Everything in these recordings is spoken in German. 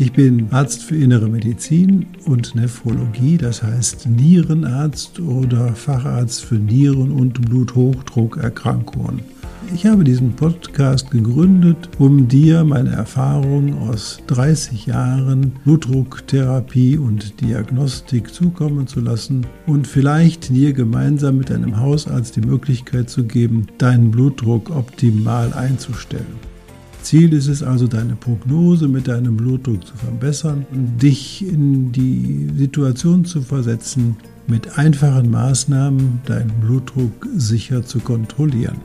Ich bin Arzt für innere Medizin und Nephrologie, das heißt Nierenarzt oder Facharzt für Nieren- und Bluthochdruckerkrankungen. Ich habe diesen Podcast gegründet, um dir meine Erfahrungen aus 30 Jahren Blutdrucktherapie und Diagnostik zukommen zu lassen und vielleicht dir gemeinsam mit deinem Hausarzt die Möglichkeit zu geben, deinen Blutdruck optimal einzustellen. Ziel ist es also, deine Prognose mit deinem Blutdruck zu verbessern und dich in die Situation zu versetzen, mit einfachen Maßnahmen deinen Blutdruck sicher zu kontrollieren.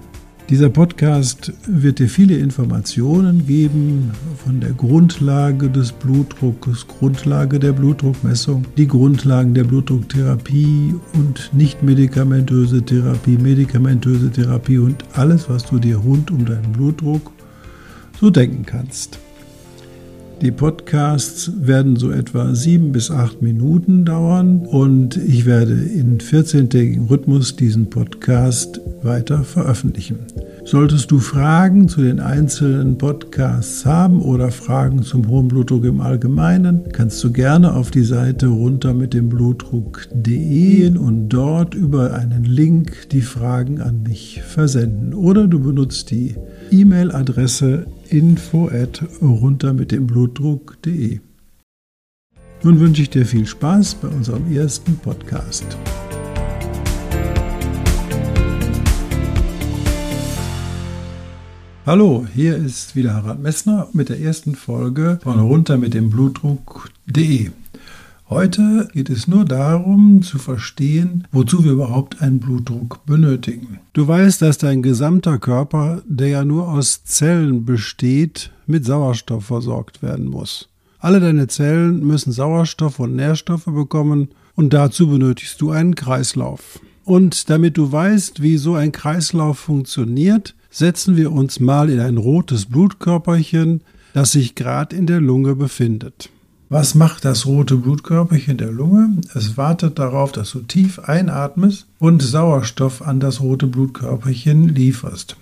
Dieser Podcast wird dir viele Informationen geben von der Grundlage des Blutdrucks, Grundlage der Blutdruckmessung, die Grundlagen der Blutdrucktherapie und nicht medikamentöse Therapie, medikamentöse Therapie und alles, was du dir rund um deinen Blutdruck so denken kannst. Die Podcasts werden so etwa sieben bis acht Minuten dauern und ich werde in 14-tägigem Rhythmus diesen Podcast weiter veröffentlichen. Solltest du Fragen zu den einzelnen Podcasts haben oder Fragen zum hohen Blutdruck im Allgemeinen, kannst du gerne auf die Seite runter mit dem Blutdruck.de und dort über einen Link die Fragen an mich versenden. Oder du benutzt die E-Mail-Adresse info at runter mit dem Blutdruck.de. Nun wünsche ich dir viel Spaß bei unserem ersten Podcast. Hallo, hier ist wieder Harald Messner mit der ersten Folge von runter mit dem Blutdruck.de. Heute geht es nur darum zu verstehen, wozu wir überhaupt einen Blutdruck benötigen. Du weißt, dass dein gesamter Körper, der ja nur aus Zellen besteht, mit Sauerstoff versorgt werden muss. Alle deine Zellen müssen Sauerstoff und Nährstoffe bekommen und dazu benötigst du einen Kreislauf. Und damit du weißt, wie so ein Kreislauf funktioniert, setzen wir uns mal in ein rotes Blutkörperchen, das sich gerade in der Lunge befindet. Was macht das rote Blutkörperchen der Lunge? Es wartet darauf, dass du tief einatmest und Sauerstoff an das rote Blutkörperchen lieferst.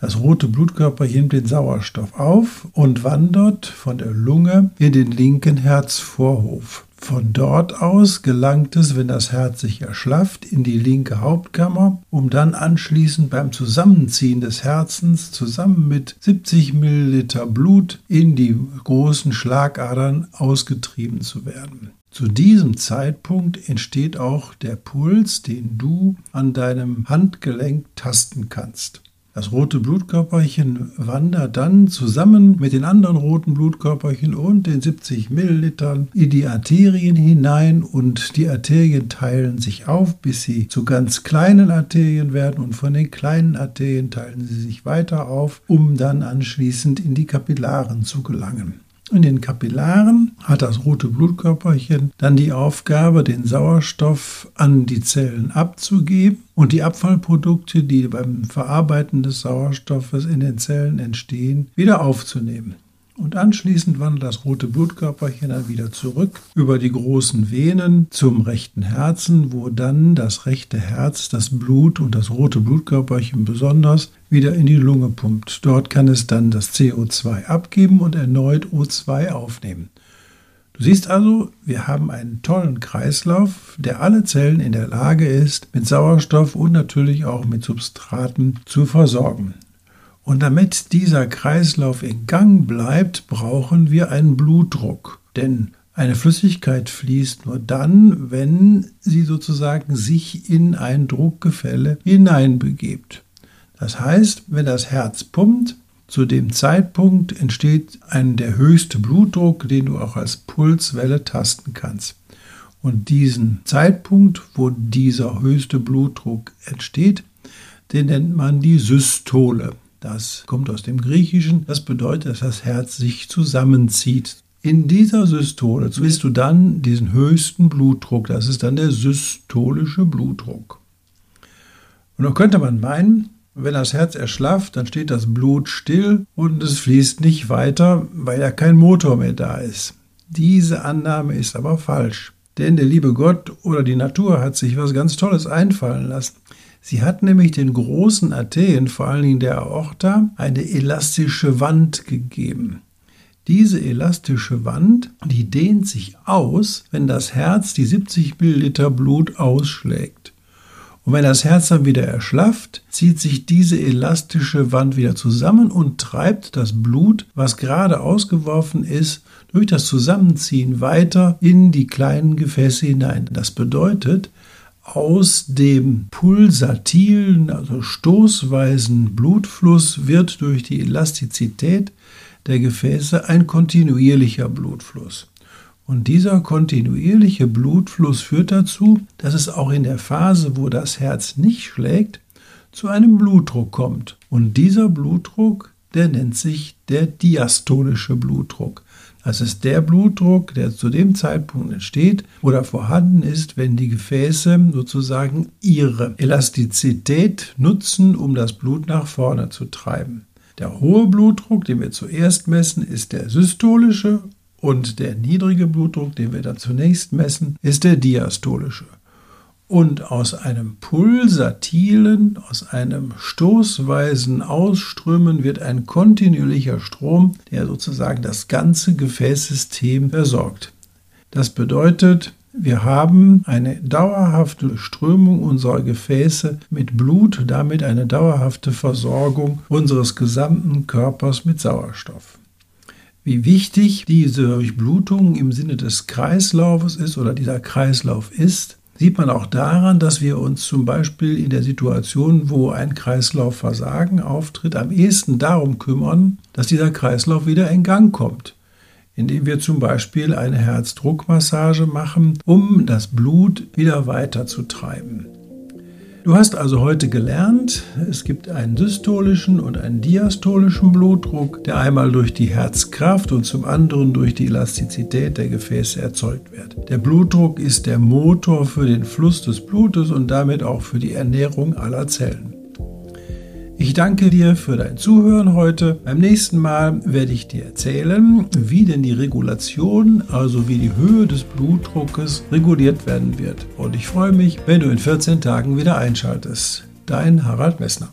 Das rote Blutkörperchen nimmt den Sauerstoff auf und wandert von der Lunge in den linken Herzvorhof. Von dort aus gelangt es, wenn das Herz sich erschlafft, in die linke Hauptkammer, um dann anschließend beim Zusammenziehen des Herzens zusammen mit 70 Milliliter Blut in die großen Schlagadern ausgetrieben zu werden. Zu diesem Zeitpunkt entsteht auch der Puls, den du an deinem Handgelenk tasten kannst. Das rote Blutkörperchen wandert dann zusammen mit den anderen roten Blutkörperchen und den 70 Millilitern in die Arterien hinein und die Arterien teilen sich auf, bis sie zu ganz kleinen Arterien werden und von den kleinen Arterien teilen sie sich weiter auf, um dann anschließend in die Kapillaren zu gelangen. In den Kapillaren hat das rote Blutkörperchen dann die Aufgabe, den Sauerstoff an die Zellen abzugeben und die Abfallprodukte, die beim Verarbeiten des Sauerstoffes in den Zellen entstehen, wieder aufzunehmen. Und anschließend wandert das rote Blutkörperchen dann wieder zurück über die großen Venen zum rechten Herzen, wo dann das rechte Herz das Blut und das rote Blutkörperchen besonders wieder in die Lunge pumpt. Dort kann es dann das CO2 abgeben und erneut O2 aufnehmen. Du siehst also, wir haben einen tollen Kreislauf, der alle Zellen in der Lage ist, mit Sauerstoff und natürlich auch mit Substraten zu versorgen. Und damit dieser Kreislauf in Gang bleibt, brauchen wir einen Blutdruck. Denn eine Flüssigkeit fließt nur dann, wenn sie sozusagen sich in ein Druckgefälle hineinbegibt. Das heißt, wenn das Herz pumpt, zu dem Zeitpunkt entsteht ein der höchste Blutdruck, den du auch als Pulswelle tasten kannst. Und diesen Zeitpunkt, wo dieser höchste Blutdruck entsteht, den nennt man die Systole. Das kommt aus dem Griechischen. Das bedeutet, dass das Herz sich zusammenzieht. In dieser Systole misst du dann diesen höchsten Blutdruck. Das ist dann der systolische Blutdruck. Und dann könnte man meinen, wenn das Herz erschlafft, dann steht das Blut still und es fließt nicht weiter, weil ja kein Motor mehr da ist. Diese Annahme ist aber falsch. Denn der liebe Gott oder die Natur hat sich was ganz Tolles einfallen lassen. Sie hat nämlich den großen Arterien, vor allen Dingen der Aorta, eine elastische Wand gegeben. Diese elastische Wand, die dehnt sich aus, wenn das Herz die 70 Milliliter Blut ausschlägt. Und wenn das Herz dann wieder erschlafft, zieht sich diese elastische Wand wieder zusammen und treibt das Blut, was gerade ausgeworfen ist, durch das Zusammenziehen weiter in die kleinen Gefäße hinein. Das bedeutet, aus dem pulsatilen, also stoßweisen Blutfluss wird durch die Elastizität der Gefäße ein kontinuierlicher Blutfluss. Und dieser kontinuierliche Blutfluss führt dazu, dass es auch in der Phase, wo das Herz nicht schlägt, zu einem Blutdruck kommt. Und dieser Blutdruck, der nennt sich der diastolische Blutdruck. Das ist der Blutdruck, der zu dem Zeitpunkt entsteht oder vorhanden ist, wenn die Gefäße sozusagen ihre Elastizität nutzen, um das Blut nach vorne zu treiben. Der hohe Blutdruck, den wir zuerst messen, ist der systolische und der niedrige Blutdruck, den wir dann zunächst messen, ist der diastolische. Und aus einem pulsatilen, aus einem stoßweisen Ausströmen wird ein kontinuierlicher Strom, der sozusagen das ganze Gefäßsystem versorgt. Das bedeutet, wir haben eine dauerhafte Strömung unserer Gefäße mit Blut, damit eine dauerhafte Versorgung unseres gesamten Körpers mit Sauerstoff. Wie wichtig diese Durchblutung im Sinne des Kreislaufes ist oder dieser Kreislauf ist, sieht man auch daran, dass wir uns zum Beispiel in der Situation, wo ein Kreislaufversagen auftritt, am ehesten darum kümmern, dass dieser Kreislauf wieder in Gang kommt, indem wir zum Beispiel eine Herzdruckmassage machen, um das Blut wieder weiterzutreiben. Du hast also heute gelernt, es gibt einen systolischen und einen diastolischen Blutdruck, der einmal durch die Herzkraft und zum anderen durch die Elastizität der Gefäße erzeugt wird. Der Blutdruck ist der Motor für den Fluss des Blutes und damit auch für die Ernährung aller Zellen. Ich danke dir für dein Zuhören heute. Beim nächsten Mal werde ich dir erzählen, wie denn die Regulation, also wie die Höhe des Blutdruckes reguliert werden wird. Und ich freue mich, wenn du in 14 Tagen wieder einschaltest. Dein Harald Messner.